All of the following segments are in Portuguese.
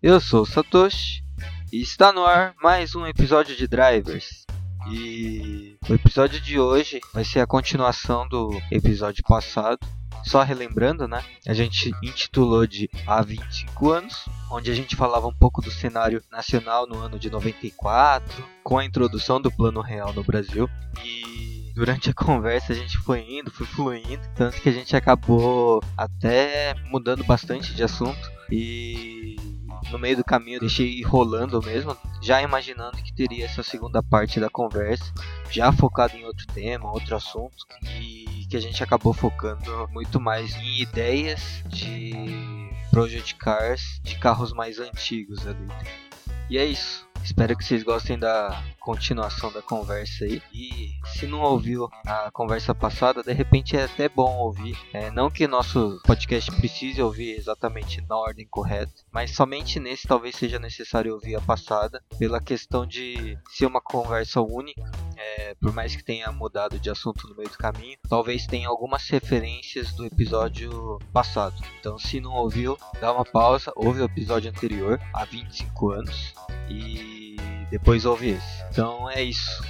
Eu sou o Satoshi e está no ar mais um episódio de Drivers. E o episódio de hoje vai ser a continuação do episódio passado. Só relembrando, né? A gente intitulou de Há 25 anos, onde a gente falava um pouco do cenário nacional no ano de 94, com a introdução do Plano Real no Brasil. E durante a conversa a gente foi indo, foi fluindo, tanto que a gente acabou até mudando bastante de assunto. E no meio do caminho deixei rolando mesmo, já imaginando que teria essa segunda parte da conversa, já focado em outro tema, outro assunto, e que a gente acabou focando muito mais em ideias de project cars de carros mais antigos ali. E é isso. Espero que vocês gostem da continuação da conversa aí. E se não ouviu a conversa passada, de repente é até bom ouvir. É, não que nosso podcast precise ouvir exatamente na ordem correta, mas somente nesse talvez seja necessário ouvir a passada, pela questão de ser uma conversa única. É, por mais que tenha mudado de assunto no meio do caminho, talvez tenha algumas referências do episódio passado. Então, se não ouviu, dá uma pausa, ouve o episódio anterior, há 25 anos, e depois ouve esse. Então é isso.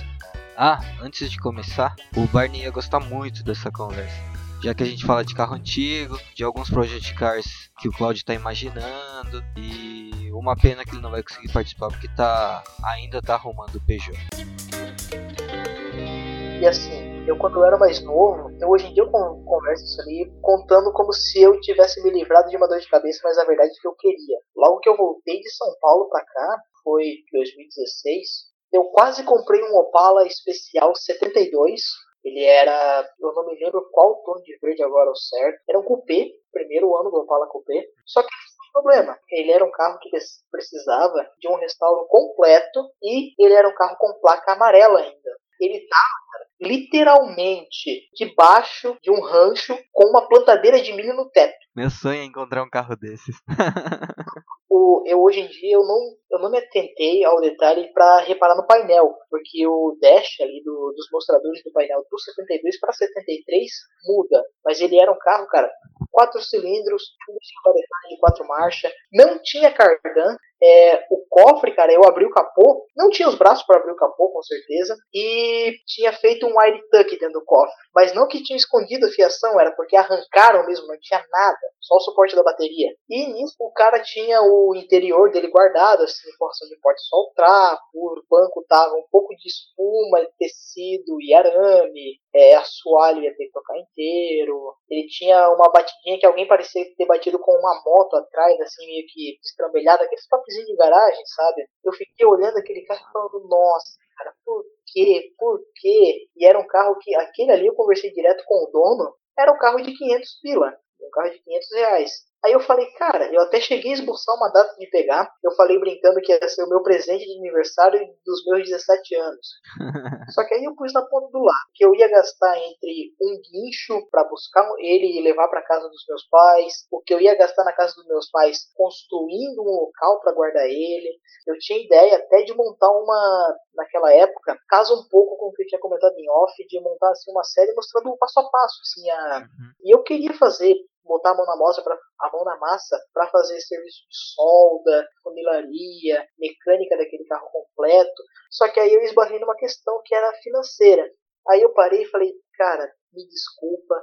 Ah, antes de começar, o Barney ia gostar muito dessa conversa. Já que a gente fala de carro antigo, de alguns project cars que o Claudio está imaginando, e uma pena que ele não vai conseguir participar porque tá ainda tá arrumando o Peugeot. E assim, eu quando eu era mais novo, eu hoje em dia eu converso isso ali contando como se eu tivesse me livrado de uma dor de cabeça, mas a verdade é que eu queria. Logo que eu voltei de São Paulo para cá, foi 2016, eu quase comprei um Opala especial 72. Ele era, eu não me lembro qual tom de verde agora o certo. Era um coupé, primeiro ano do Opala coupé. Só que problema. Ele era um carro que precisava de um restauro completo e ele era um carro com placa amarela ainda. Ele estava literalmente debaixo de um rancho com uma plantadeira de milho no teto. Meu sonho é encontrar um carro desses. o, eu hoje em dia eu não, eu não me atentei ao detalhe para reparar no painel, porque o dash ali do, dos mostradores do painel do 72 para 73 muda, mas ele era um carro, cara, quatro cilindros, tudo de quatro marchas, não tinha cardan, é, o cofre, cara, eu abri o capô, não tinha os braços para abrir o capô, com certeza, e tinha feito um air tuck dentro do cofre. Mas não que tinha escondido a fiação, era porque arrancaram mesmo, não tinha nada, só o suporte da bateria. E nisso o cara tinha o interior dele guardado, assim, porção de porte trapo, o banco tava um pouco de espuma, tecido e arame, é, assoalho ia ter que tocar inteiro. Ele tinha uma batidinha que alguém parecia ter batido com uma moto atrás, assim, meio que estrambelhada, aqueles papezinhos de garagem, sabe? Eu fiquei olhando aquele carro e falando, nossa, cara, por quê? Por quê? E era um carro que, aquele ali eu conversei direto com o dono, era um carro de 500 pila, um carro de 500 reais. Aí eu falei, cara, eu até cheguei a esboçar uma data de pegar. Eu falei brincando que ia ser o meu presente de aniversário dos meus 17 anos. Só que aí eu pus na ponta do lado que eu ia gastar entre um guincho para buscar ele e levar para casa dos meus pais, o que eu ia gastar na casa dos meus pais construindo um local para guardar ele. Eu tinha ideia até de montar uma naquela época, casa um pouco com o que eu tinha comentado em off, de montar assim uma série mostrando o passo a passo, assim, a... Uhum. e eu queria fazer botar a mão na massa para a mão na massa para fazer serviço de solda, funilaria, mecânica daquele carro completo. Só que aí eu esbarrei numa questão que era financeira. Aí eu parei e falei, cara, me desculpa,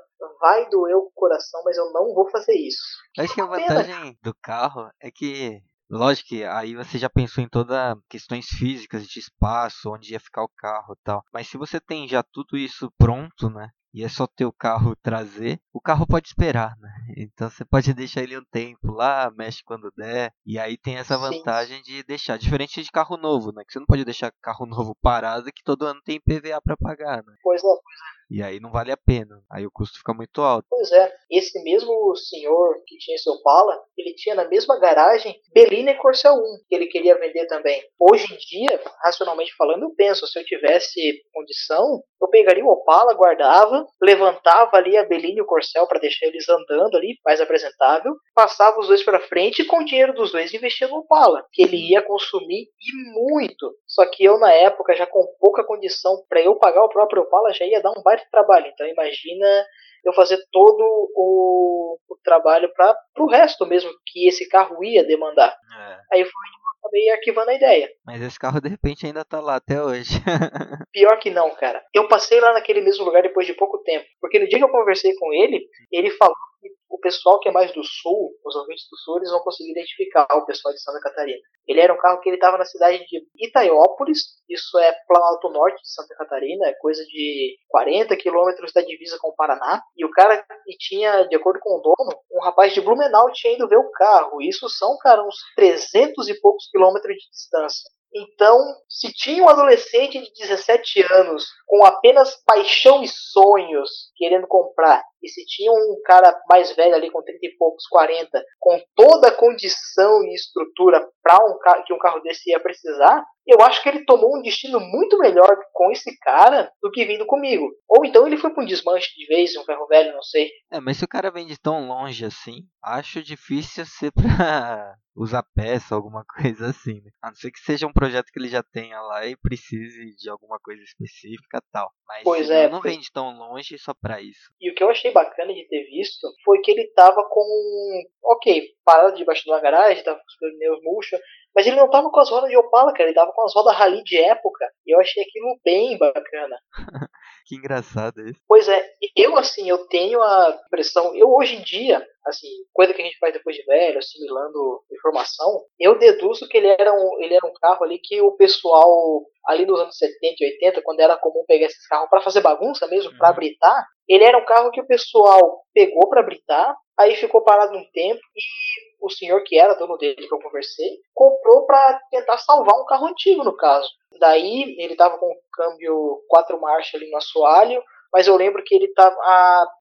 vai doer o coração, mas eu não vou fazer isso. Acho que a vantagem do carro é que Lógico que aí você já pensou em todas questões físicas de espaço, onde ia ficar o carro e tal. Mas se você tem já tudo isso pronto, né? E é só ter o carro trazer, o carro pode esperar, né? Então você pode deixar ele um tempo lá, mexe quando der, e aí tem essa vantagem Sim. de deixar, diferente de carro novo, né? Que você não pode deixar carro novo parado que todo ano tem PVA para pagar, né? Pois é, pois é. E aí não vale a pena. Aí o custo fica muito alto. Pois é. Esse mesmo senhor que tinha seu Opala, ele tinha na mesma garagem Bellini e Corcel 1, que ele queria vender também. Hoje em dia, racionalmente falando, eu penso, se eu tivesse condição, eu pegaria o Opala, guardava, levantava ali a Bellini e o Corcel para deixar eles andando ali, mais apresentável, passava os dois para frente e com o dinheiro dos dois investia no Opala, que ele ia consumir e muito. Só que eu na época já com pouca condição para eu pagar o próprio Opala já ia dar um baita baita trabalho. Então imagina eu fazer todo o, o trabalho para o resto mesmo que esse carro ia demandar. É. Aí foi acabei arquivando a ideia. Mas esse carro de repente ainda tá lá até hoje. Pior que não, cara. Eu passei lá naquele mesmo lugar depois de pouco tempo. Porque no dia que eu conversei com ele, ele falou que o pessoal que é mais do sul, os ouvintes do sul, eles vão conseguir identificar o pessoal de Santa Catarina. Ele era um carro que ele estava na cidade de Itaiópolis, isso é Planalto Norte de Santa Catarina, é coisa de 40 quilômetros da divisa com o Paraná. E o cara e tinha, de acordo com o dono, um rapaz de Blumenau tinha ido ver o carro. Isso são, cara, uns 300 e poucos quilômetros de distância. Então, se tinha um adolescente de 17 anos com apenas paixão e sonhos querendo comprar, e se tinha um cara mais velho ali com 30 e poucos, 40, com toda a condição e estrutura para um que um carro desse ia precisar, eu acho que ele tomou um destino muito melhor com esse cara do que vindo comigo. Ou então ele foi para um desmanche de vez, um ferro velho, não sei. É, mas se o cara vem de tão longe assim, acho difícil ser pra usar peça, alguma coisa assim, né? A não ser que seja um projeto que ele já tenha lá e precise de alguma coisa específica tal. Mas pois é, não vem de tão longe só pra isso. E o que eu achei bacana de ter visto foi que ele tava com. Ok, parado debaixo de uma garagem, tava com os pneus murchos, mas ele não tava com as rodas de Opala, cara, ele tava com as rodas rally de época. E eu achei aquilo bem bacana. que engraçado isso. Pois é, eu assim, eu tenho a impressão, eu hoje em dia, assim, coisa que a gente faz depois de velho, assimilando informação, eu deduzo que ele era um, ele era um carro ali que o pessoal ali nos anos 70 e 80, quando era comum pegar esses carros para fazer bagunça mesmo, uhum. para britar, ele era um carro que o pessoal pegou para britar, aí ficou parado um tempo e o senhor que era dono dele que eu conversei comprou para tentar salvar um carro antigo no caso. Daí ele estava com o câmbio quatro marchas ali no assoalho, mas eu lembro que ele estava.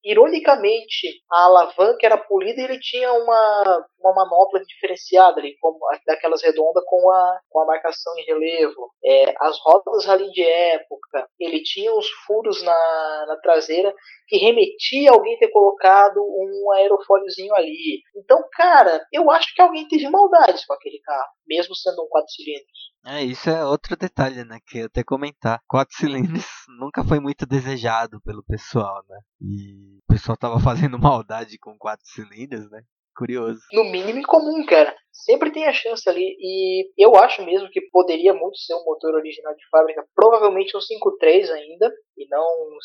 ironicamente, a alavanca era polida e ele tinha uma, uma manopla diferenciada ali, como daquelas redondas com a, com a marcação em relevo. É, as rodas ali de época, ele tinha uns furos na, na traseira que remetia a alguém ter colocado um aerofóliozinho ali. Então, cara, eu acho que alguém teve maldades com aquele carro, mesmo sendo um quatro cilindros. É, isso é outro detalhe, né? Que eu até comentar. Quatro cilindros nunca foi muito desejado pelo pessoal, né? E o pessoal tava fazendo maldade com quatro cilindros, né? Curioso. No mínimo incomum, cara. Sempre tem a chance ali. E eu acho mesmo que poderia muito ser um motor original de fábrica. Provavelmente um 5.3 ainda. E não um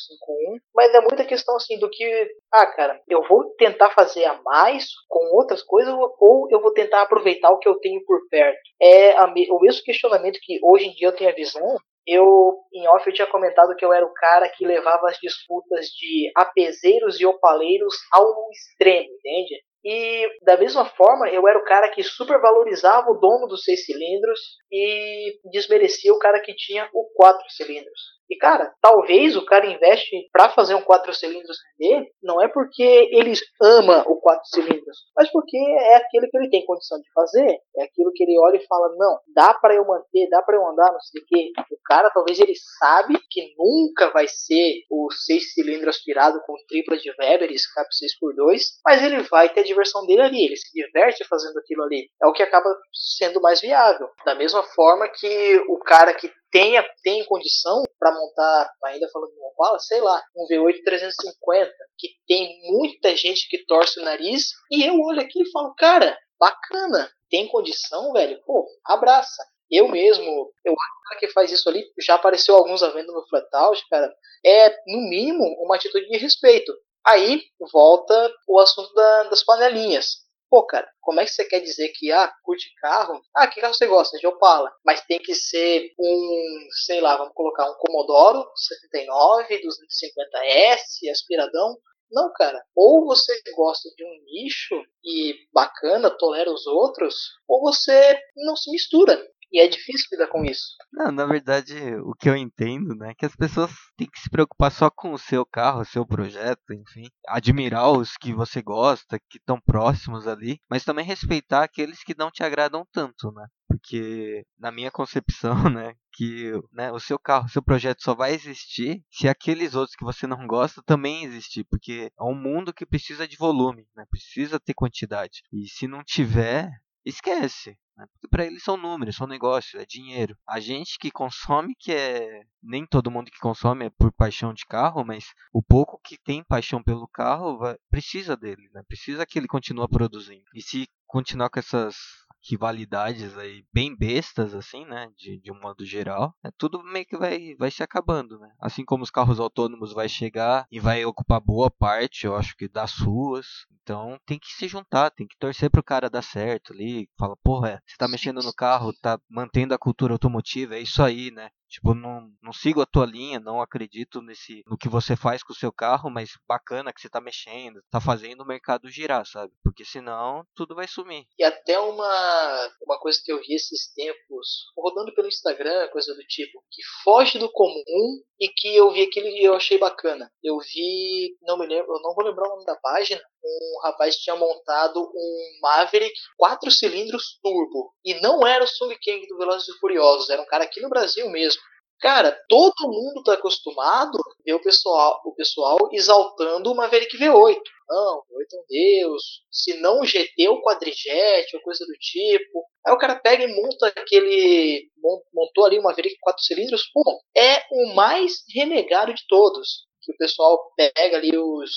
5.1. Mas é muita questão assim do que. Ah, cara, eu vou tentar fazer a mais com outras coisas. Ou eu vou tentar aproveitar o que eu tenho por perto. É o mesmo questionamento que hoje em dia eu tenho a visão eu, em off, eu tinha comentado que eu era o cara que levava as disputas de apeseiros e opaleiros ao extremo, entende? E da mesma forma, eu era o cara que supervalorizava o dono dos seis cilindros e desmerecia o cara que tinha o quatro cilindros. E cara, talvez o cara investe para fazer um quatro cilindros render, não é porque ele ama o quatro cilindros, mas porque é aquilo que ele tem condição de fazer, é aquilo que ele olha e fala: "Não, dá para eu manter, dá para eu andar, não sei o quê". O cara talvez ele sabe que nunca vai ser o seis cilindros aspirado com tripla de Weber, escape 6x2, mas ele vai ter a diversão dele ali, ele se diverte fazendo aquilo ali. É o que acaba sendo mais viável. Da mesma forma que o cara que tenha, tem condição para montar, ainda falando de Opala, sei lá, um V8 350, que tem muita gente que torce o nariz, e eu olho aqui e falo, cara, bacana, tem condição, velho? Pô, abraça. Eu mesmo, eu acho que faz isso ali, já apareceu alguns à venda no Flatout, cara, é, no mínimo, uma atitude de respeito. Aí volta o assunto da, das panelinhas. Pô, cara, como é que você quer dizer que, ah, curte carro? Ah, que carro você gosta? De Opala. Mas tem que ser um, sei lá, vamos colocar um Commodoro 79, 250S, aspiradão. Não, cara. Ou você gosta de um nicho e bacana, tolera os outros, ou você não se mistura. E é difícil lidar com isso. Não, na verdade, o que eu entendo, né, é que as pessoas têm que se preocupar só com o seu carro, o seu projeto, enfim, admirar os que você gosta, que estão próximos ali, mas também respeitar aqueles que não te agradam tanto, né? Porque na minha concepção, né, que né, o seu carro, o seu projeto só vai existir se aqueles outros que você não gosta também existir, porque é um mundo que precisa de volume, né? Precisa ter quantidade. E se não tiver, esquece. Né? Porque para eles são números, são negócio, é dinheiro. A gente que consome, que é nem todo mundo que consome é por paixão de carro, mas o pouco que tem paixão pelo carro vai, precisa dele, né? Precisa que ele continue produzindo. E se continuar com essas rivalidades aí bem bestas, assim, né? De, de um modo geral. É, tudo meio que vai, vai se acabando, né? Assim como os carros autônomos vai chegar e vai ocupar boa parte, eu acho que das ruas. Então tem que se juntar, tem que torcer pro cara dar certo ali. Fala, porra, você tá mexendo no carro, tá mantendo a cultura automotiva, é isso aí, né? Tipo, não, não sigo a tua linha, não acredito nesse no que você faz com o seu carro, mas bacana que você tá mexendo, tá fazendo o mercado girar, sabe? Porque senão tudo vai sumir. E até uma, uma coisa que eu vi esses tempos, rodando pelo Instagram, coisa do tipo, que foge do comum e que eu vi aquilo e eu achei bacana. Eu vi, não me lembro, eu não vou lembrar o nome da página, um rapaz tinha montado um Maverick 4 cilindros turbo. E não era o Sung Kang do Velozes e Furiosos, era um cara aqui no Brasil mesmo. Cara, todo mundo tá acostumado a ver o pessoal, o pessoal exaltando o Maverick V8. Não, V8 é um deus. Se não o GT, o quadrijet, ou coisa do tipo. Aí o cara pega e monta aquele. montou ali uma Maverick 4 cilindros. Pô, é o mais renegado de todos. Que o pessoal pega ali os.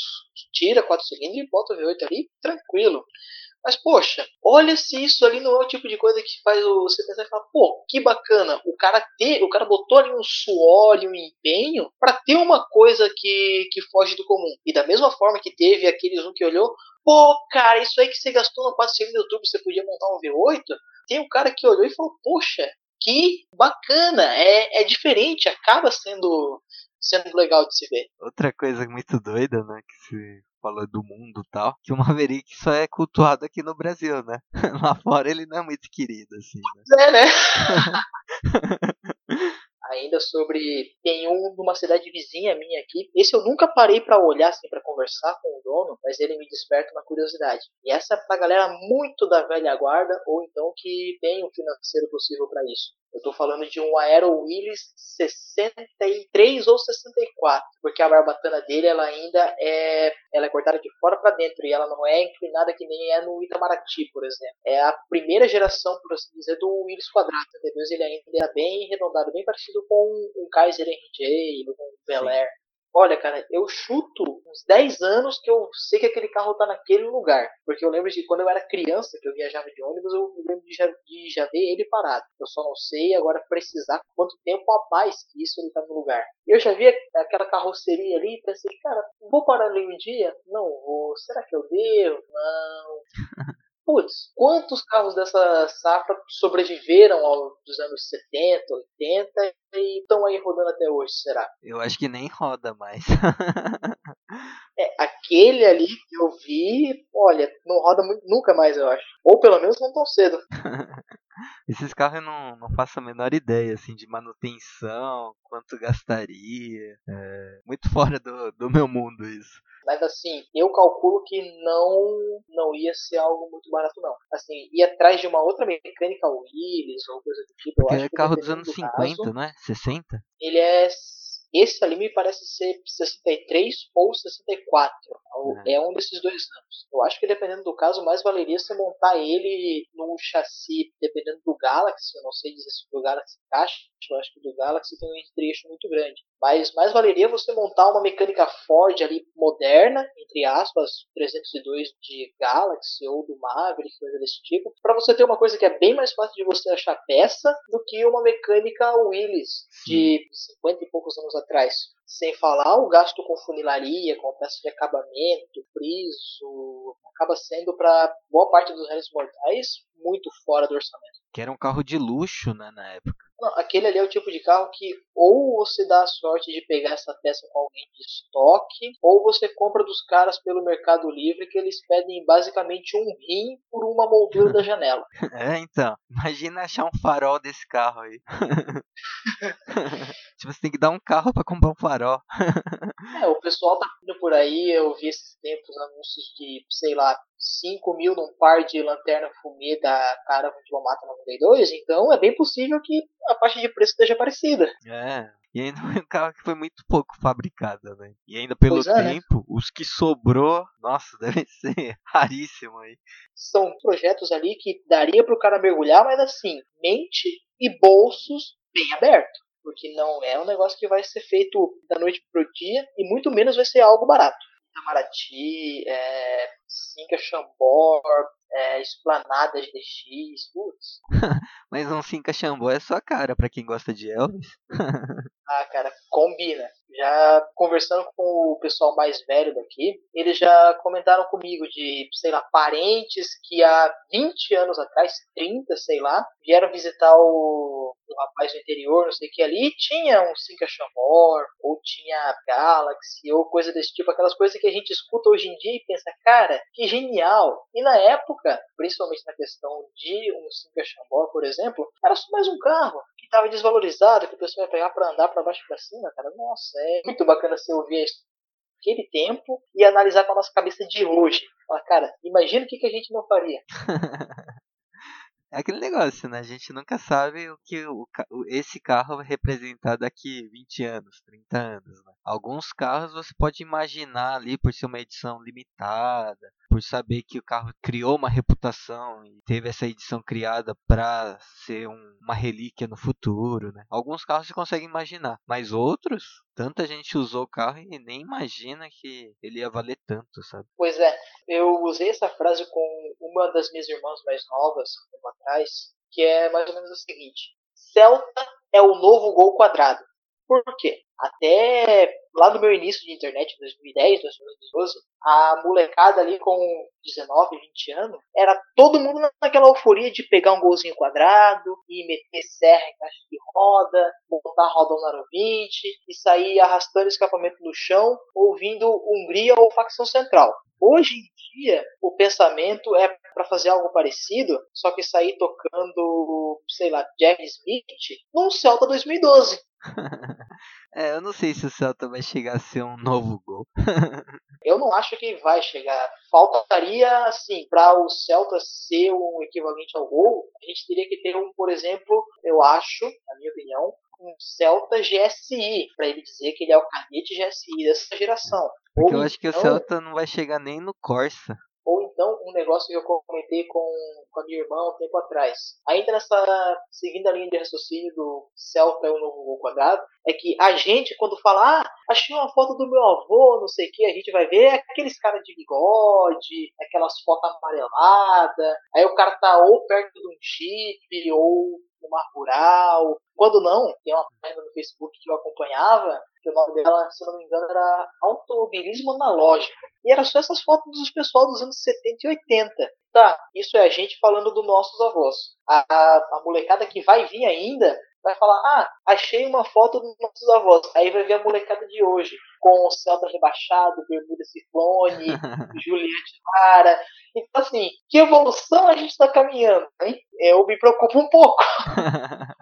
tira 4 cilindros e bota o V8 ali, tranquilo. Mas, poxa, olha se isso ali não é o tipo de coisa que faz você pensar e falar, pô, que bacana, o cara ter, o cara botou ali um suor e um empenho para ter uma coisa que, que foge do comum. E da mesma forma que teve aqueles um que olhou, pô, cara, isso aí que você gastou no 4 cilindros YouTube, você podia montar um V8? Tem um cara que olhou e falou, poxa, que bacana, é, é diferente, acaba sendo sendo legal de se ver. Outra coisa muito doida, né, que se falou do mundo e tal, que o Maverick só é cultuado aqui no Brasil, né? Lá fora ele não é muito querido, assim. Né? É, né? ainda sobre tem um de uma cidade vizinha minha aqui. Esse eu nunca parei para olhar assim para conversar com o dono, mas ele me desperta uma curiosidade. E essa é pra galera muito da velha guarda ou então que tem o financeiro possível para isso. Eu estou falando de um Aero Willis 63 ou 64, porque a barbatana dele ela ainda é, ela é cortada de fora para dentro e ela não é inclinada que nem é no Itamaraty, por exemplo. É a primeira geração, por assim dizer, do Willis quadrado 72, ele ainda é bem arredondado, bem parecido com um Kaiser RJ, com um Bel Air. Olha, cara, eu chuto uns 10 anos que eu sei que aquele carro tá naquele lugar. Porque eu lembro de quando eu era criança, que eu viajava de ônibus, eu lembro de já, de já ver ele parado. Eu só não sei agora precisar quanto tempo a mais que isso ele tá no lugar. Eu já vi aquela carroceria ali e pensei, cara, vou parar ali um dia? Não vou. Será que eu devo? Não. Putz, quantos carros dessa safra sobreviveram aos dos anos 70, 80 e estão aí rodando até hoje, será? Eu acho que nem roda mais. é, aquele ali que eu vi, olha, não roda muito, nunca mais, eu acho. Ou pelo menos não tão cedo. Esses carros eu não, não faço a menor ideia, assim, de manutenção, quanto gastaria. É muito fora do, do meu mundo isso. Mas assim, eu calculo que não não ia ser algo muito barato não. Assim, ir atrás de uma outra mecânica Willis ou coisa do tipo. Porque é carro dos anos do 50, caso, né? 60? Ele é esse ali me parece ser 63 ou 64. É. é um desses dois anos. Eu acho que dependendo do caso, mais valeria você montar ele num chassi, dependendo do Galaxy. Eu não sei dizer se o Galaxy encaixa. Eu acho que do Galaxy tem um trecho muito grande. Mas mais valeria você montar uma mecânica Ford ali moderna, entre aspas, 302 de Galaxy ou do Maverick, coisa desse tipo, para você ter uma coisa que é bem mais fácil de você achar peça do que uma mecânica Willis de 50 e poucos anos atrás. Sem falar o gasto com funilaria, com peça de acabamento, friso, acaba sendo para boa parte dos réis mortais muito fora do orçamento. Que era um carro de luxo, né, na época. Não, aquele ali é o tipo de carro que ou você dá a sorte de pegar essa peça com alguém de estoque, ou você compra dos caras pelo Mercado Livre que eles pedem basicamente um rim por uma moldura da janela. É, então. Imagina achar um farol desse carro aí. tipo, você tem que dar um carro para comprar um farol. é, o pessoal tá indo por aí, eu vi esses tempos anúncios de, sei lá, 5 mil num par de lanterna fumê da Caravan de Lomata 92, então é bem possível que a faixa de preço esteja parecida. É, E ainda foi um carro que foi muito pouco fabricado, né? E ainda pelo é, né? tempo, né? os que sobrou, nossa, deve ser raríssimo aí. São projetos ali que daria pro cara mergulhar, mas assim, mente e bolsos bem abertos. Porque não é um negócio que vai ser feito da noite pro dia e muito menos vai ser algo barato. Itamaraty, é, Cinca Chambord, é, Esplanada GDX, putz. Mas um Cinca Chambord é sua cara pra quem gosta de Elvis. ah, cara, combina já conversando com o pessoal mais velho daqui, eles já comentaram comigo de, sei lá, parentes que há 20 anos atrás, 30, sei lá, vieram visitar o, o rapaz do interior, não sei o que ali, tinha um Cinca Chamor, ou tinha Galaxy, ou coisa desse tipo, aquelas coisas que a gente escuta hoje em dia e pensa, cara, que genial! E na época, principalmente na questão de um Cinca Chamor, por exemplo, era só mais um carro que estava desvalorizado, que o pessoal ia pegar para andar para baixo e para cima, cara, nossa, é muito bacana você ouvir aquele tempo e analisar com a nossa cabeça de hoje. Falar, cara, imagina o que, que a gente não faria. É aquele negócio, né? A gente nunca sabe o que o, esse carro vai representar daqui 20 anos, 30 anos. Né? Alguns carros você pode imaginar ali por ser uma edição limitada, por saber que o carro criou uma reputação e teve essa edição criada para ser um, uma relíquia no futuro, né? Alguns carros você consegue imaginar, mas outros, tanta gente usou o carro e nem imagina que ele ia valer tanto, sabe? Pois é, eu usei essa frase com uma das minhas irmãs mais novas, um tempo atrás, que é mais ou menos o seguinte: Celta é o novo gol quadrado. Por quê? Até lá no meu início de internet, 2010, 2012, a molecada ali com 19, 20 anos, era todo mundo naquela euforia de pegar um golzinho quadrado e meter serra em caixa de roda, botar rodão aro 20 e sair arrastando escapamento no chão, ouvindo Hungria ou facção central. Hoje em dia, o pensamento é para fazer algo parecido, só que sair tocando, sei lá, Jack Smith num Celta 2012. é, eu não sei se o Celta vai chegar a ser um novo gol. eu não acho que vai chegar. Faltaria, assim, para o Celta ser um equivalente ao gol, a gente teria que ter um, por exemplo, eu acho, na minha opinião, um Celta GSI, para ele dizer que ele é o cadete GSI dessa geração. Porque Ou eu acho que o então Celta não vai chegar nem no Corsa. Então, um negócio que eu comentei com, com a minha irmã um tempo atrás. Ainda nessa seguindo linha de raciocínio do Celta é o novo gol quadrado, é que a gente, quando fala, ah, achei uma foto do meu avô, não sei o que, a gente vai ver aqueles caras de bigode, aquelas fotos amareladas, aí o cara tá ou perto de um chip, ou numa rural. Quando não, tem uma página no Facebook que eu acompanhava, que o nome dela, se não me engano, era Automobilismo Analógico. E era só essas fotos dos pessoal dos anos 70 e 80. Tá, isso é a gente falando dos nossos avós. A, a, a molecada que vai vir ainda vai falar, ah, achei uma foto dos nossos avós. Aí vai ver a molecada de hoje, com o Celta rebaixado, Bermuda Ciclone, Juliette Lara. Então, assim, que evolução a gente está caminhando, hein? Eu me preocupo um pouco.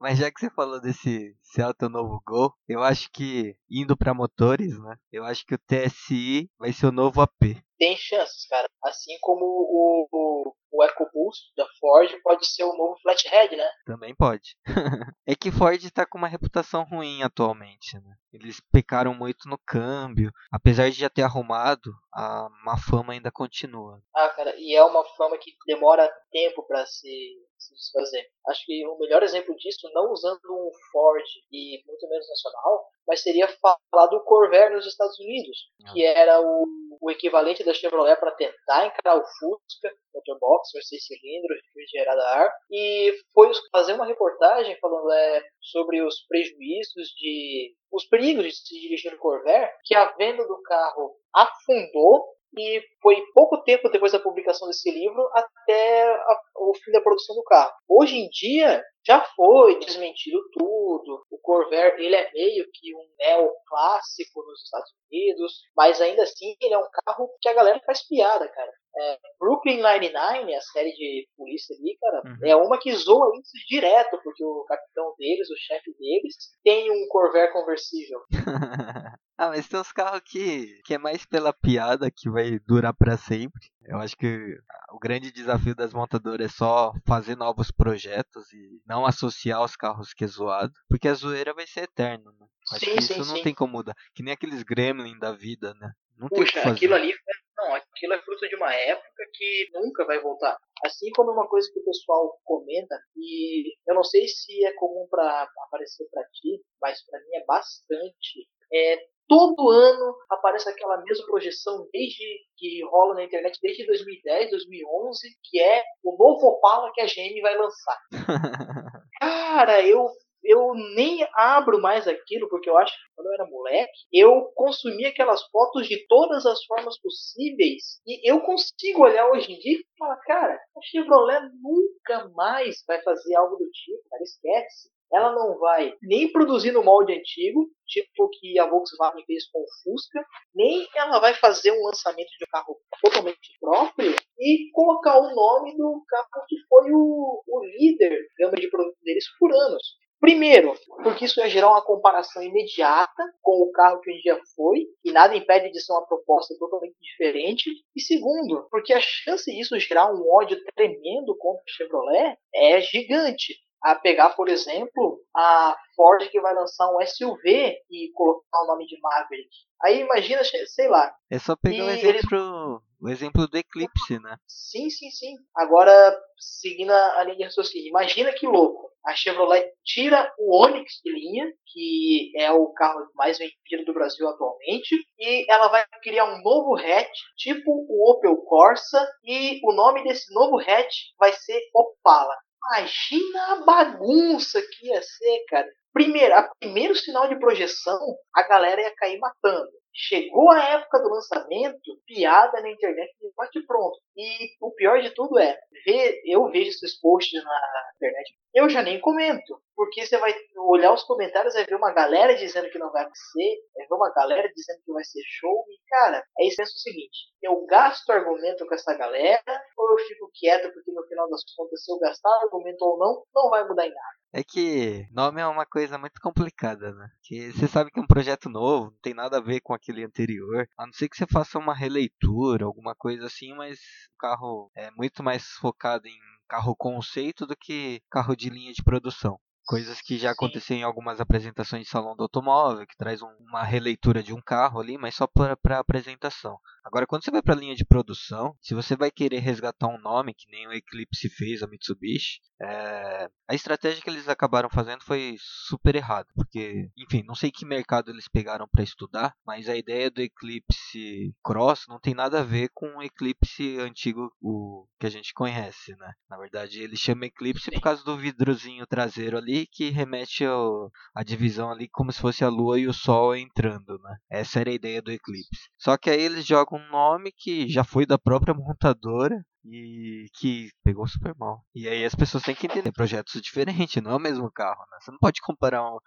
Mas já que você falou desse Celta novo Gol, eu acho que indo para motores, né? Eu acho que o TSI vai ser o novo AP. Tem chances, cara. Assim como o, o, o EcoBoost da Ford pode ser o novo Flathead, né? Também pode. é que Ford tá com uma reputação ruim atualmente, né? Eles pecaram muito no câmbio. Apesar de já ter arrumado, a má fama ainda continua. Ah, cara, e é uma fama que demora tempo para se se desfazer. Acho que o melhor exemplo disso, não usando um Ford e muito menos nacional, mas seria falar do Corvair nos Estados Unidos, que era o, o equivalente da Chevrolet para tentar encarar o Fusca, motorbox, seis cilindros, refrigerado a ar, e foi fazer uma reportagem falando é, sobre os prejuízos de os perigos de se dirigir no Corvair, que a venda do carro afundou e foi pouco tempo depois da publicação desse livro até a, o fim da produção do carro. Hoje em dia já foi desmentido tudo. O Corvair ele é meio que um neoclássico nos Estados Unidos, mas ainda assim ele é um carro que a galera faz piada, cara. É, Brooklyn Nine-Nine, a série de polícia ali, cara, uhum. é uma que zoa isso direto, porque o capitão deles, o chefe deles, tem um Corvair conversível. Ah, mas tem uns carros que, que é mais pela piada, que vai durar para sempre. Eu acho que o grande desafio das montadoras é só fazer novos projetos e não associar os carros que é zoado, porque a zoeira vai ser eterna, né? Acho Sim, que sim, isso não sim. tem como mudar. Que nem aqueles gremlin da vida, né? Não Puxa, aquilo ali, não, aquilo é fruto de uma época que nunca vai voltar. Assim como uma coisa que o pessoal comenta, e eu não sei se é comum para aparecer para ti, mas para mim é bastante. É, todo ano aparece aquela mesma projeção desde que rola na internet desde 2010, 2011, que é o novo Opala que a GM vai lançar. Cara, eu eu nem abro mais aquilo, porque eu acho que quando eu era moleque, eu consumia aquelas fotos de todas as formas possíveis. E eu consigo olhar hoje em dia e falar, cara, a Chevrolet nunca mais vai fazer algo do tipo, cara, esquece. Ela não vai nem produzir no molde antigo, tipo que a Volkswagen fez com o Fusca, nem ela vai fazer um lançamento de um carro totalmente próprio e colocar o nome do carro que foi o, o líder gama de produto deles por anos. Primeiro, porque isso ia gerar uma comparação imediata com o carro que um dia foi, e nada impede de ser uma proposta totalmente diferente. E segundo, porque a chance disso gerar um ódio tremendo contra a Chevrolet é gigante. A pegar, por exemplo, a Ford que vai lançar um SUV e colocar o nome de Maverick. Aí imagina, sei lá. É só pegar o exemplo, o exemplo do Eclipse, né? Sim, sim, sim. Agora, seguindo a a linha de raciocínio, imagina que louco. A Chevrolet tira o Onix de linha, que é o carro mais vendido do Brasil atualmente, e ela vai criar um novo hatch, tipo o Opel Corsa, e o nome desse novo hatch vai ser Opala. Imagina a bagunça que ia ser, cara. Primeiro, a primeiro sinal de projeção, a galera ia cair matando. Chegou a época do lançamento, piada na internet bate pronto. E o pior de tudo é, ver, eu vejo esses posts na internet, eu já nem comento. Porque você vai olhar os comentários e ver uma galera dizendo que não vai acontecer, vai ver uma galera dizendo que vai ser show. E cara, aí você pensa o seguinte: eu gasto argumento com essa galera, ou eu fico quieto porque no final das contas, se eu gastar argumento ou não, não vai mudar em nada. É que nome é uma coisa muito complicada, né? Que você sabe que é um projeto novo, não tem nada a ver com aquele anterior. A não ser que você faça uma releitura, alguma coisa assim, mas o carro é muito mais focado em carro conceito do que carro de linha de produção. Coisas que já Sim. aconteceram em algumas apresentações de salão do automóvel, que traz um- uma releitura de um carro ali, mas só para apresentação. Agora, quando você vai para a linha de produção, se você vai querer resgatar um nome, que nem o Eclipse fez, a Mitsubishi, é, a estratégia que eles acabaram fazendo foi super errada, porque, enfim, não sei que mercado eles pegaram para estudar, mas a ideia do Eclipse Cross não tem nada a ver com o Eclipse antigo, o que a gente conhece, né? Na verdade, ele chama Eclipse por causa do vidrozinho traseiro ali que remete ao, à divisão ali como se fosse a lua e o sol entrando, né? Essa era a ideia do Eclipse. Só que aí eles jogam um nome que já foi da própria montadora e que pegou super mal. E aí as pessoas têm que entender projetos diferentes, não é o mesmo carro, né? Você não pode comparar um,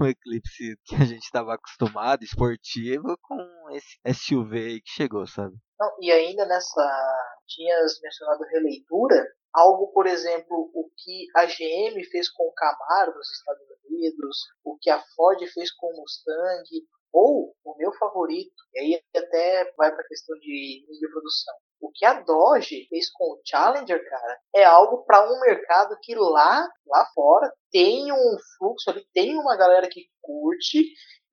um Eclipse que a gente estava acostumado, esportivo, com esse SUV aí que chegou, sabe? Não, e ainda nessa. Tinhas mencionado releitura, algo, por exemplo, o que a GM fez com o Camaro nos Estados Unidos, o que a Ford fez com o Mustang, ou o meu favorito, e aí até vai para a questão de de produção. O que a Dodge fez com o Challenger, cara, é algo para um mercado que lá, lá fora tem um fluxo ali, tem uma galera que curte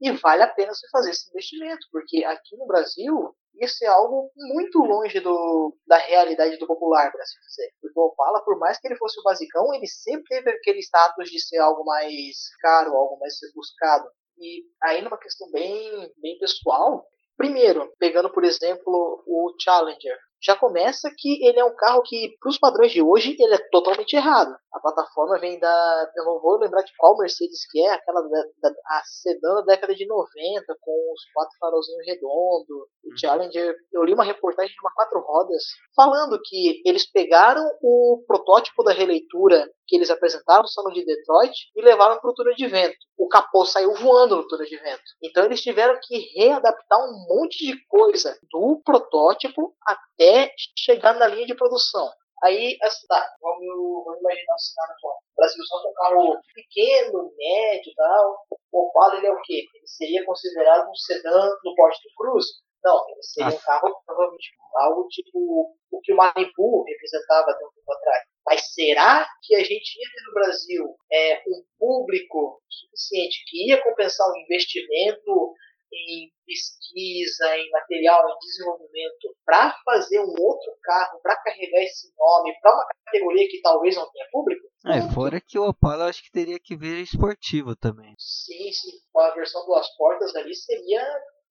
e vale a pena você fazer esse investimento, porque aqui no Brasil isso é algo muito longe do, da realidade do popular, por assim dizer. Porque o Opala, por mais que ele fosse o basicão, ele sempre teve aquele status de ser algo mais caro, algo mais buscado. E aí numa questão bem, bem pessoal, primeiro, pegando por exemplo o Challenger, já começa que ele é um carro que, para os padrões de hoje, ele é totalmente errado. A plataforma vem da. Eu não vou lembrar de qual Mercedes que é, aquela da, da a sedã da década de 90, com os quatro farolzinhos redondos. O Challenger, eu li uma reportagem de uma quatro rodas falando que eles pegaram o protótipo da releitura que eles apresentaram no salão de Detroit e levaram para o túnel de vento. O capô saiu voando no túnel de vento. Então eles tiveram que readaptar um monte de coisa do protótipo até chegar na linha de produção. Aí, assim, tá, vamos, vamos imaginar o cenário atual. O Brasil só um carro pequeno, um médio e tal. O Opala, ele é o quê? Ele seria considerado um sedã do porte do Cruz? Não, ele seria um carro provavelmente algo tipo o que o Malibu representava até um tempo atrás. Mas será que a gente ia ter no Brasil é, um público suficiente que ia compensar o investimento em pesquisa, em material, em desenvolvimento, para fazer um outro carro, para carregar esse nome, para uma categoria que talvez não tenha público? É, fora que o Opala acho que teria que vir esportivo também. Sim, sim. A versão duas portas ali seria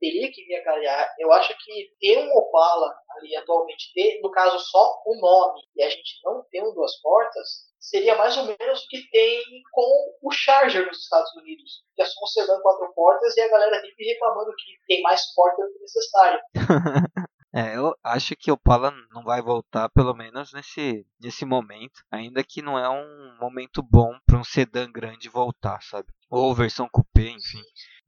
teria que vir a calhar. Eu acho que ter um Opala ali atualmente, ter, no caso, só o nome, e a gente não ter um duas portas, seria mais ou menos o que tem com o Charger nos Estados Unidos, que é só um sedã quatro portas e a galera vive reclamando que tem mais portas do que necessário. É, eu acho que o Opala não vai voltar, pelo menos nesse, nesse momento. Ainda que não é um momento bom para um sedã grande voltar, sabe? Ou versão coupé, enfim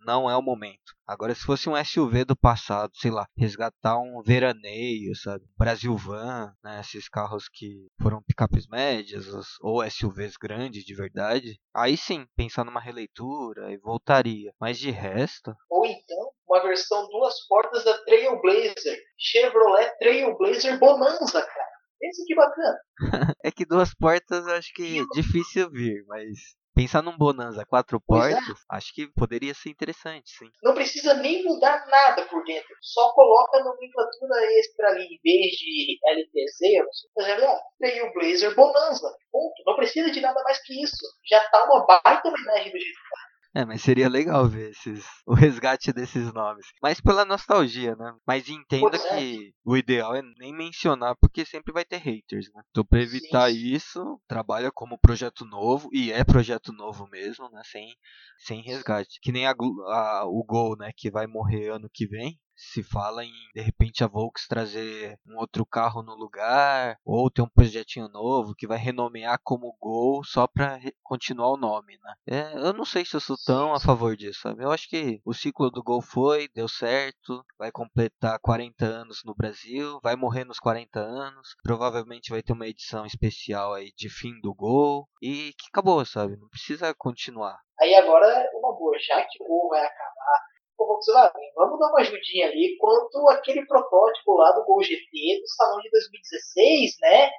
não é o momento. Agora, se fosse um SUV do passado, sei lá, resgatar um veraneio, sabe? Brasil Van, né? Esses carros que foram picapes médias ou SUVs grandes de verdade. Aí sim, pensar numa releitura e voltaria. Mas de resto. Ou então, uma versão duas portas da Trailblazer. Chevrolet Trailblazer Bonanza, cara. Pensa que bacana. é que duas portas eu acho que é difícil vir, mas Pensar num Bonanza quatro é. portas, é. acho que poderia ser interessante, sim. Não precisa nem mudar nada por dentro. Só coloca nomenclatura extra ali, em vez de LTZ, por exemplo, tem o Blazer Bonanza. Ponto. Não precisa de nada mais que isso. Já tá uma baita homenagem do jeito que tá. É, mas seria legal ver esses, o resgate desses nomes. Mas pela nostalgia, né? Mas entenda é. que o ideal é nem mencionar, porque sempre vai ter haters, né? Então, pra evitar Sim. isso, trabalha como projeto novo, e é projeto novo mesmo, né? Sem, sem resgate. Que nem a, a, o Gol, né? Que vai morrer ano que vem se fala em de repente a Volks trazer um outro carro no lugar ou ter um projetinho novo que vai renomear como Gol só para continuar o nome, né? É, eu não sei se eu sou tão a favor disso, sabe? Eu acho que o ciclo do Gol foi, deu certo, vai completar 40 anos no Brasil, vai morrer nos 40 anos, provavelmente vai ter uma edição especial aí de fim do Gol e que acabou, sabe? Não precisa continuar. Aí agora, uma boa, já que o Gol vai acabar Volkswagen, vamos dar uma ajudinha ali quanto aquele protótipo lá do Gol GT do salão de 2016, né?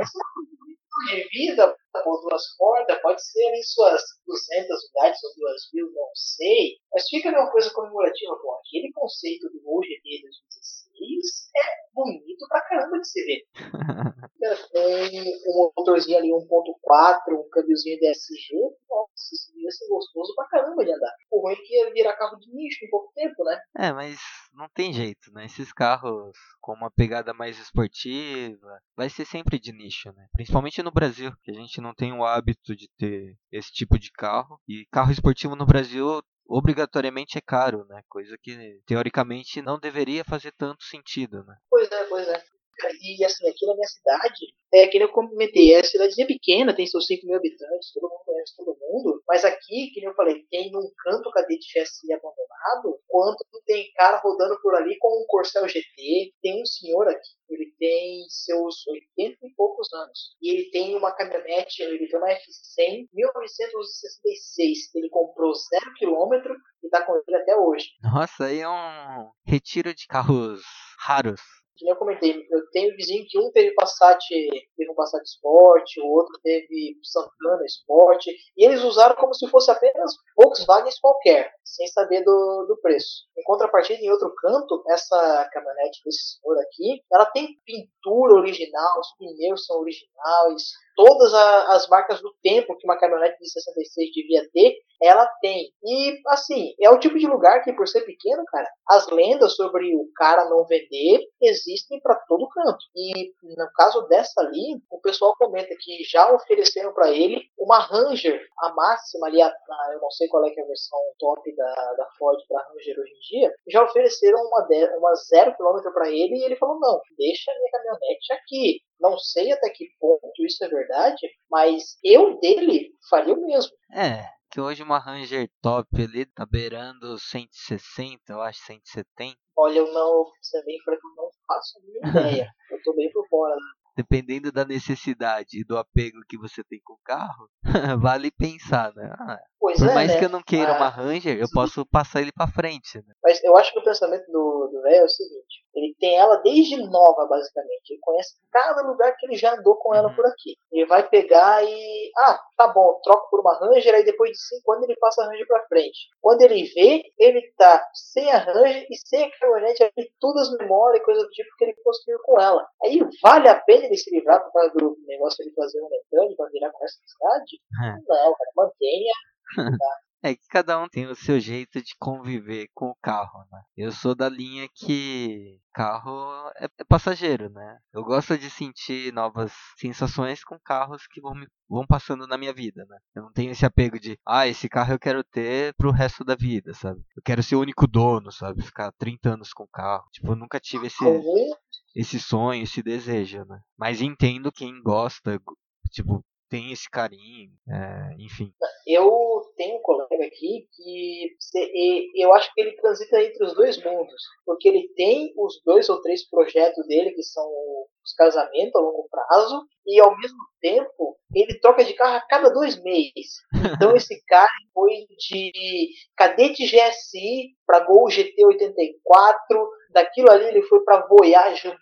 Essa de vida por duas cordas, pode ser ali suas 200 unidades ou 2 mil, não sei, mas fica uma coisa comemorativa, pô, aquele conceito do Gol GT 2016 é bonito pra caramba de se ver. Tem um motorzinho ali 1.4, um câmbiozinho DSG, nossa, isso ia ser gostoso pra caramba de andar. O ruim é que ia virar carro de nicho em pouco tempo, né? É, mas não tem jeito, né? Esses carros com uma pegada mais esportiva, vai ser sempre de nicho, né? Principalmente no Brasil, que a gente não tem o hábito de ter esse tipo de carro. E carro esportivo no Brasil obrigatoriamente é caro, né? Coisa que teoricamente não deveria fazer tanto sentido, né? Pois é, pois é. E assim, aqui na minha cidade, é que eu comentei, é cidadezinha pequena, tem seus 5 mil habitantes, todo mundo conhece todo mundo, mas aqui, que eu falei, tem num canto cadete GSI abandonado, quanto tem cara rodando por ali com um Corcel GT, tem um senhor aqui, ele tem seus 80 e poucos anos, e ele tem uma caminhonete, ele tem uma F100 1966, que ele comprou 0 km e tá com ele até hoje. Nossa, aí é um retiro de carros raros que eu comentei, eu tenho vizinho que um teve Passat, teve um Passat Sport, o outro teve Santana Sport, e eles usaram como se fosse apenas Volkswagen qualquer, sem saber do, do preço. Em contrapartida, em outro canto, essa caminhonete desse senhor aqui, ela tem pintura original, os pneus são originais, todas a, as marcas do tempo que uma caminhonete de 66 devia ter, ela tem. E, assim, é o tipo de lugar que, por ser pequeno, cara, as lendas sobre o cara não vender existem para todo canto. E, no caso dessa ali, o pessoal comenta que já ofereceram para ele uma Ranger, a máxima ali, a, a, eu não sei qual é, é a versão top da, da Ford para Ranger hoje em dia, já ofereceram uma, de, uma zero quilômetro para ele e ele falou: não, deixa a minha caminhonete aqui. Não sei até que ponto isso é verdade, mas eu dele faria o mesmo. É, que hoje uma Ranger top ali tá beirando 160, eu acho, 170. Olha, eu não, você bem que eu não faço a minha ideia. Eu tô bem por fora. Né? dependendo da necessidade e do apego que você tem com o carro, vale pensar, né? Ah, por é, mais né? que eu não queira uma Ah, Ranger, eu posso passar ele pra frente, né? Mas eu acho que o pensamento do do velho é o seguinte: ele tem ela desde nova, basicamente. Ele conhece cada lugar que ele já andou com ela Uhum. por aqui. Ele vai pegar e. Ah, tá bom, troco por uma Ranger, aí depois de 5 anos ele passa a Ranger pra frente. Quando ele vê, ele tá sem a Ranger e sem a caminhonete, ali, todas as memórias e coisa do tipo que ele construiu com ela. Aí vale a pena ele se livrar por causa do negócio de fazer um mecânico pra virar com essa cidade? É. Não, cara, mantenha. É que cada um tem o seu jeito de conviver com o carro, né? Eu sou da linha que carro é, é passageiro, né? Eu gosto de sentir novas sensações com carros que vão, me, vão passando na minha vida, né? Eu não tenho esse apego de, ah, esse carro eu quero ter pro resto da vida, sabe? Eu quero ser o único dono, sabe? Ficar 30 anos com o carro. Tipo, eu nunca tive esse, Algum esse sonho, esse desejo, né? Mas entendo quem gosta, tipo, tem esse carinho, é, enfim. Eu tenho um colega aqui que eu acho que ele transita entre os dois mundos, porque ele tem os dois ou três projetos dele que são os casamentos a longo prazo e ao mesmo tempo ele troca de carro a cada dois meses. Então esse cara foi de cadete GSI para Gol GT 84, daquilo ali ele foi para Voyage 1.889,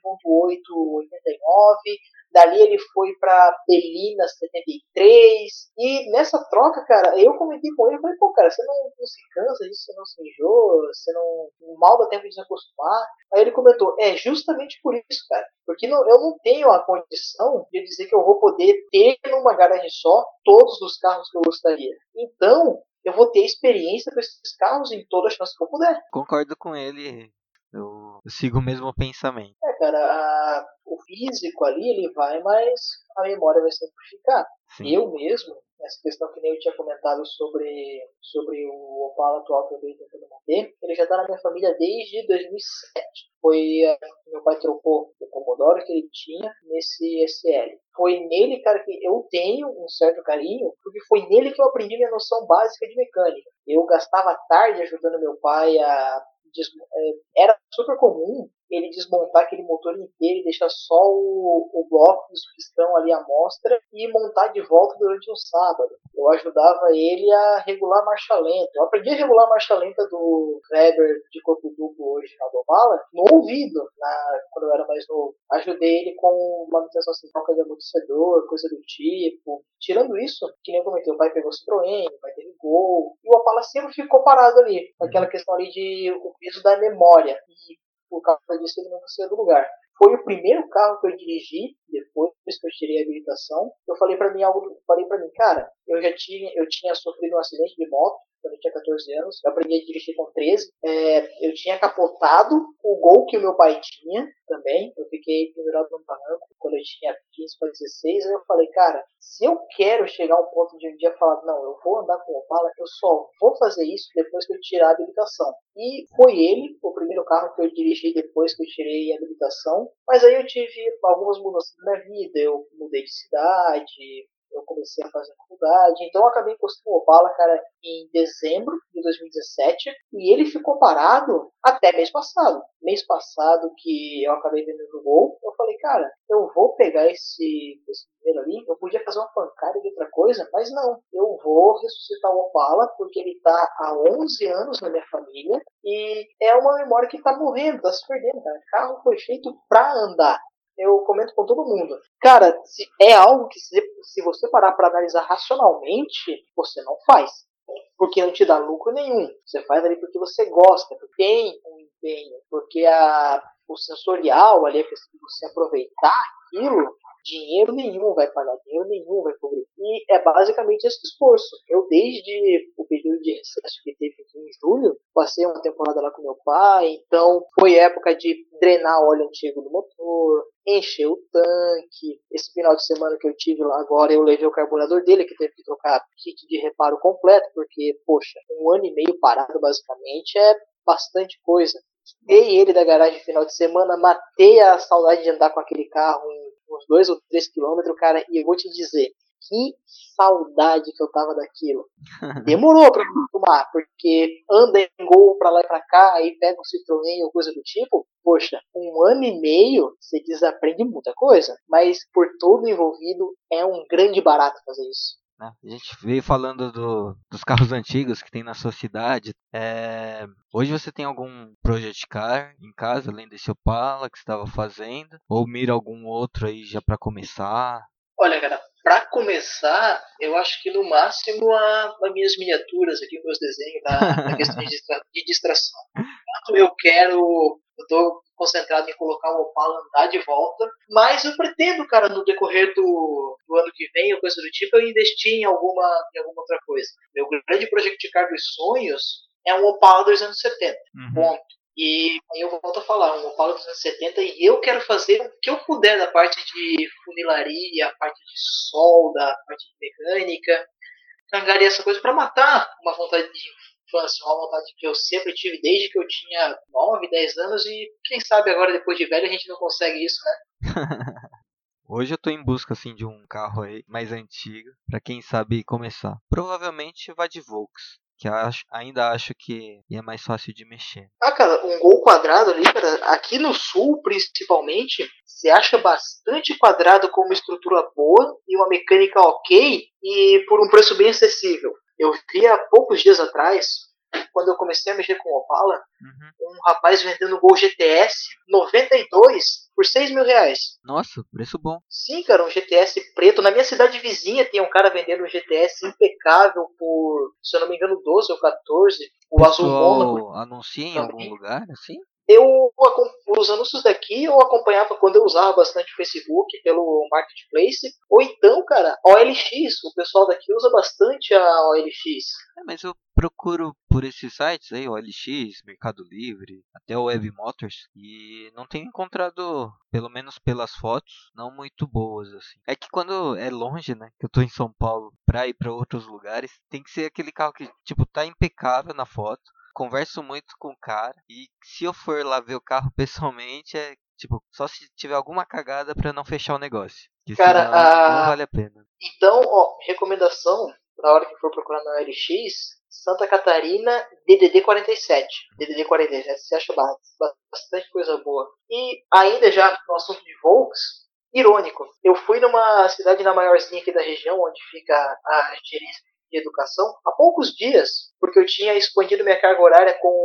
Dali ele foi pra Belina 73. E nessa troca, cara, eu comentei com ele, eu falei, pô, cara, você não, não se cansa disso, você não se enjoa, você não. Mal dá tempo de se acostumar. Aí ele comentou, é justamente por isso, cara. Porque não, eu não tenho a condição de dizer que eu vou poder ter numa garagem só todos os carros que eu gostaria. Então, eu vou ter experiência com esses carros em toda a chance que eu puder. Concordo com ele. Eu, eu sigo o mesmo pensamento. É, cara, o físico ali ele vai, mas a memória vai sempre ficar. Sim. Eu mesmo, essa questão que nem eu tinha comentado sobre, sobre o Opala atual que eu venho tentando manter, ele já está na minha família desde 2007. Foi meu pai trocou o Commodore que ele tinha nesse SL. Foi nele, cara, que eu tenho um certo carinho, porque foi nele que eu aprendi minha noção básica de mecânica. Eu gastava tarde ajudando meu pai a eh, era super comum ele desmontar aquele motor inteiro e deixar só o, o bloco dos pistão ali à mostra e montar de volta durante um sábado. Eu ajudava ele a regular a marcha lenta. Eu aprendi a regular a marcha lenta do Weber de corpo duplo hoje na Dobala no ouvido, na, quando eu era mais novo. Ajudei ele com manutenção sem troca de amortecedor, coisa do tipo. Tirando isso, que nem eu comentei, o pai pegou Citroën, o pai teve Gol, e o Opala sempre ficou parado ali, com aquela questão ali de o peso da memória. E por causa disso ele nunca saiu do lugar. Foi o primeiro carro que eu dirigi depois que eu tirei a habilitação. Eu falei para mim algo, falei para mim, cara, eu já tinha, eu tinha sofrido um acidente de moto quando eu tinha 14 anos. Eu aprendi a dirigir com 13. É, eu tinha capotado o Gol que o meu pai tinha também. Eu fiquei pendurado num barranco quando eu tinha 15 para 16. Aí eu falei, cara, se eu quero chegar a um ponto de um dia falar, não, eu vou andar com o Opala, eu só vou fazer isso depois que eu tirar a habilitação. E foi ele, o primeiro carro que eu dirigi depois que eu tirei a habilitação. Mas aí eu tive algumas mudanças na minha vida. Eu mudei de cidade, eu comecei a fazer faculdade, então eu acabei encostando o Opala, cara, em dezembro de 2017, e ele ficou parado até mês passado. Mês passado que eu acabei vendendo o Gol, eu falei, cara, eu vou pegar esse, esse dinheiro ali, eu podia fazer uma pancada de outra coisa, mas não, eu vou ressuscitar o Opala, porque ele tá há 11 anos na minha família, e é uma memória que tá morrendo, tá se perdendo, cara. O carro foi feito pra andar eu comento com todo mundo. Cara, se é algo que se, se você parar para analisar racionalmente, você não faz. Porque não te dá lucro nenhum. Você faz ali porque você gosta, porque tem um empenho, porque a, o sensorial ali, de você aproveitar aquilo, dinheiro nenhum vai pagar, dinheiro nenhum vai cobrir. E é basicamente esse esforço. Eu, desde o período de recesso que teve aqui em julho, passei uma temporada lá com meu pai, então foi época de drenar óleo antigo do motor, encher o tanque. Esse final de semana que eu tive lá agora, eu levei o carburador dele, que teve que trocar kit de reparo completo, porque, poxa, um ano e meio parado basicamente é bastante coisa. Dei ele da garagem final de semana, matei a saudade de andar com aquele carro em uns 2 ou 3 quilômetros, cara, e eu vou te dizer, que saudade que eu tava daquilo. Demorou pra me acostumar, porque anda em gol pra lá e pra cá, aí pega um Citroën ou coisa do tipo. Poxa, um ano e meio você desaprende muita coisa, mas por todo envolvido é um grande barato fazer isso. Né? A gente veio falando do, dos carros antigos que tem na sua cidade. É... Hoje você tem algum Project Car em casa, além desse Opala que você estava fazendo? Ou mira algum outro aí já para começar? Olha, cara, para começar, eu acho que no máximo a, as minhas miniaturas aqui, meus desenhos, da questão de, distra, de distração. Quanto eu quero, eu tô concentrado em colocar o Opala andar de volta, mas eu pretendo, cara, no decorrer do, do ano que vem, ou coisa do tipo, eu investir em alguma, em alguma outra coisa. Meu grande projeto de car dos sonhos é um Opala dos anos 70. Uhum. Ponto. E aí eu volto a falar, um Opala dos anos 70 e eu quero fazer o que eu puder da parte de funilaria, a parte de solda, a parte de mecânica, angariar essa coisa para matar uma vontade de infância, uma vontade que eu sempre tive desde que eu tinha 9, 10 anos e quem sabe agora depois de velho a gente não consegue isso, né? Hoje eu tô em busca assim de um carro aí mais antigo, para quem sabe começar. Provavelmente vai de Volks que acho, ainda acho que é mais fácil de mexer. Ah, cara, um gol quadrado ali, cara, aqui no sul, principalmente, você acha bastante quadrado com uma estrutura boa e uma mecânica ok e por um preço bem acessível. Eu vi há poucos dias atrás quando eu comecei a mexer com Opala, uhum. um rapaz vendendo Gol GTS 92 por 6 mil reais. Nossa, preço bom. Sim, cara, um GTS preto. Na minha cidade vizinha tem um cara vendendo um GTS impecável por, se eu não me engano, 12 ou 14. O azul Mono. anuncia em algum lugar, assim? Eu os anúncios daqui eu acompanhava quando eu usava bastante o Facebook pelo marketplace. Ou então cara OLX o pessoal daqui usa bastante a OLX é, mas eu procuro por esses sites aí OLX Mercado Livre até o Web Motors e não tenho encontrado pelo menos pelas fotos não muito boas assim. É que quando é longe né que eu tô em São Paulo para ir para outros lugares tem que ser aquele carro que tipo tá impecável na foto converso muito com o cara e se eu for lá ver o carro pessoalmente é tipo só se tiver alguma cagada para não fechar o negócio. Cara, senão, a... não vale a pena. Então, ó, recomendação na hora que for procurar na LX, Santa Catarina DDD 47. DDD 47, você acha bastante coisa boa. E ainda já no assunto de Volks, irônico, eu fui numa cidade na maiorzinha aqui da região, onde fica a gerência de educação há poucos dias, porque eu tinha expandido minha carga horária com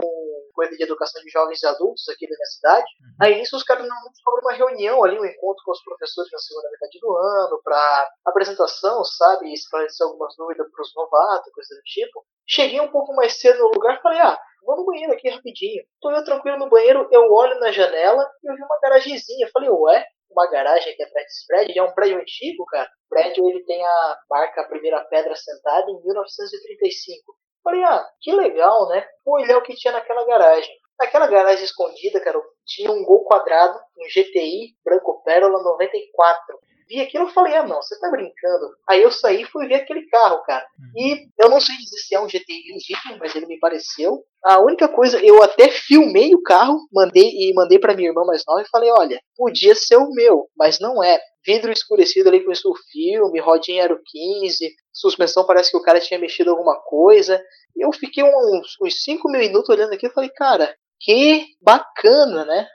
coisa de educação de jovens e adultos aqui da minha cidade. Uhum. Aí nisso os caras não sobre uma reunião ali, um encontro com os professores na segunda metade do ano, para apresentação, sabe, esclarecer algumas dúvidas para os novatos, coisa do tipo. Cheguei um pouco mais cedo no lugar e falei, ah, vou no banheiro aqui rapidinho. Tô eu tranquilo no banheiro, eu olho na janela e eu vi uma garagenzinha. Falei, ué, uma garagem aqui atrás desse prédio, é um prédio antigo, cara. O prédio ele tem a marca a primeira pedra sentada em 1935. Falei, ah, que legal, né? Vou olhar o que tinha naquela garagem. Naquela garagem escondida, cara, tinha um gol quadrado, um GTI branco pérola 94 vi aquilo e falei, ah não, você tá brincando. Aí eu saí e fui ver aquele carro, cara. Uhum. E eu não sei dizer se é um GTI legítimo, mas ele me pareceu. A única coisa, eu até filmei o carro, mandei e mandei para minha irmã mais nova e falei, olha, podia ser o meu, mas não é. Vidro escurecido ali com isso o filme, rodinha aro 15, suspensão parece que o cara tinha mexido alguma coisa. Eu fiquei uns 5 minutos olhando aqui e falei, cara, que bacana, né?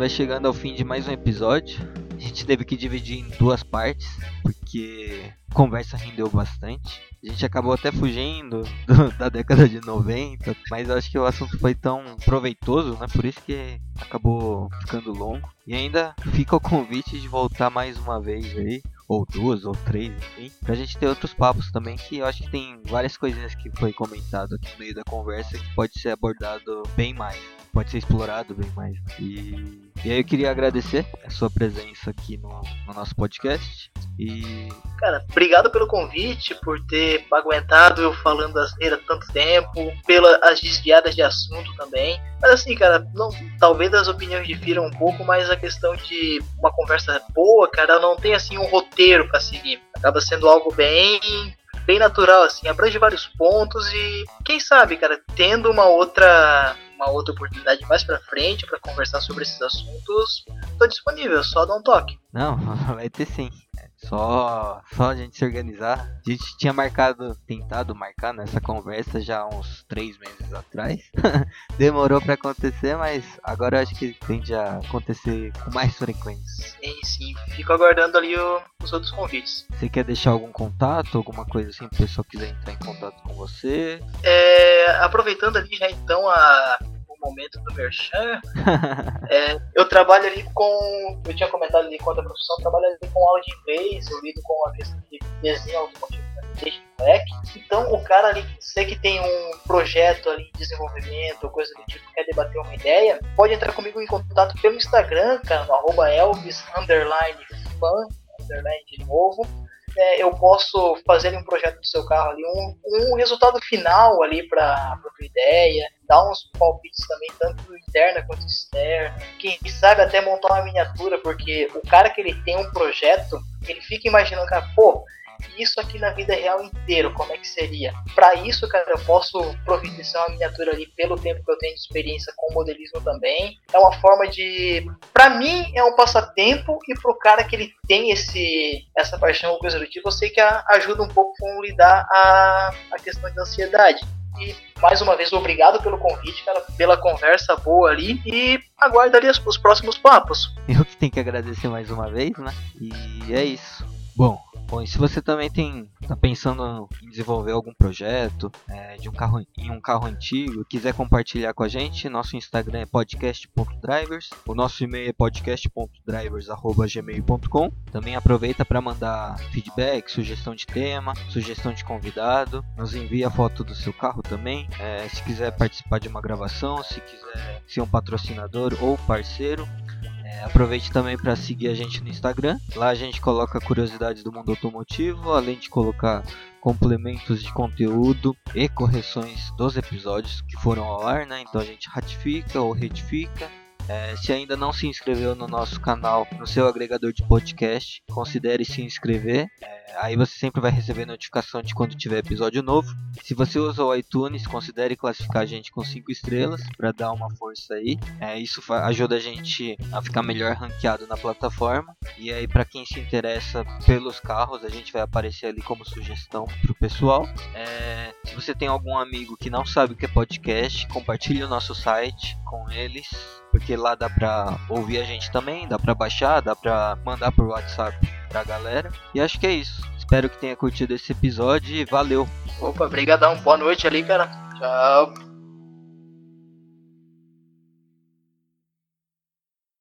vai chegando ao fim de mais um episódio. A gente teve que dividir em duas partes, porque a conversa rendeu bastante. A gente acabou até fugindo do, da década de 90, mas acho que o assunto foi tão proveitoso, né? Por isso que acabou ficando longo. E ainda fica o convite de voltar mais uma vez aí, ou duas, ou três, enfim, pra gente ter outros papos também, que eu acho que tem várias coisinhas que foi comentado aqui no meio da conversa que pode ser abordado bem mais pode ser explorado bem mais. E, e aí eu queria agradecer a sua presença aqui no, no nosso podcast. E. Cara, obrigado pelo convite, por ter aguentado eu falando asneira tanto tempo, pelas desviadas de assunto também. Mas assim, cara, não, talvez as opiniões difiram um pouco, mas a questão de uma conversa boa, cara, não tem assim um roteiro para seguir. Acaba sendo algo bem bem natural, assim, abrange vários pontos e quem sabe, cara, tendo uma outra uma outra oportunidade mais pra frente para conversar sobre esses assuntos, tô disponível, só dá um toque. Não, vai ter sim. Só, só a gente se organizar. A gente tinha marcado, tentado marcar nessa conversa já uns três meses atrás. Demorou para acontecer, mas agora acho que tende a acontecer com mais frequência. Sim, sim. Fico aguardando ali o, os outros convites. Você quer deixar algum contato, alguma coisa assim, para o pessoal quiser entrar em contato com você? É, aproveitando ali já então a momento do Merchan. é, eu trabalho ali com. Eu tinha comentado ali com a profissão, trabalho ali com aula de inglês, eu lido com a questão de desenho automotivo desde moleque. Então o cara ali, sei que tem um projeto ali de desenvolvimento, coisa do tipo, quer debater uma ideia, pode entrar comigo em contato pelo Instagram, cara, no arroba Elvis underline fan, underline de novo é, eu posso fazer um projeto do seu carro ali, um, um resultado final ali para a tua ideia, dar uns palpites também, tanto interna quanto externa. Quem sabe até montar uma miniatura, porque o cara que ele tem um projeto, ele fica imaginando, cara, pô, isso aqui na vida real inteiro, como é que seria? Para isso, cara, eu posso providenciar uma miniatura ali pelo tempo que eu tenho de experiência com modelismo também. É uma forma de, para mim, é um passatempo e pro cara que ele tem esse essa paixão ou coisa do tipo, eu sei que ajuda um pouco com lidar a, a questão de ansiedade. E mais uma vez, obrigado pelo convite, cara, pela conversa boa ali. E aguardo ali os, os próximos papos. Eu que tenho que agradecer mais uma vez, né? E é isso. Bom, Bom, e se você também tem tá pensando em desenvolver algum projeto é, de um carro em um carro antigo, quiser compartilhar com a gente, nosso Instagram é podcast.drivers, o nosso e-mail é podcast.drivers@gmail.com. Também aproveita para mandar feedback, sugestão de tema, sugestão de convidado, nos envia foto do seu carro também. É, se quiser participar de uma gravação, se quiser ser um patrocinador ou parceiro, é, aproveite também para seguir a gente no Instagram. Lá a gente coloca curiosidades do mundo automotivo, além de colocar complementos de conteúdo e correções dos episódios que foram ao ar, né? Então a gente ratifica ou retifica. É, se ainda não se inscreveu no nosso canal, no seu agregador de podcast, considere se inscrever. É, Aí você sempre vai receber notificação de quando tiver episódio novo. Se você usa o iTunes, considere classificar a gente com 5 estrelas para dar uma força aí. É, isso ajuda a gente a ficar melhor ranqueado na plataforma. E aí para quem se interessa pelos carros, a gente vai aparecer ali como sugestão pro pessoal. É, se você tem algum amigo que não sabe o que é podcast, compartilhe o nosso site com eles, porque lá dá pra ouvir a gente também, dá pra baixar, dá pra mandar por WhatsApp pra galera. E acho que é isso. Espero que tenha curtido esse episódio e valeu. Opa, brigadão. Boa noite ali, cara. Tchau.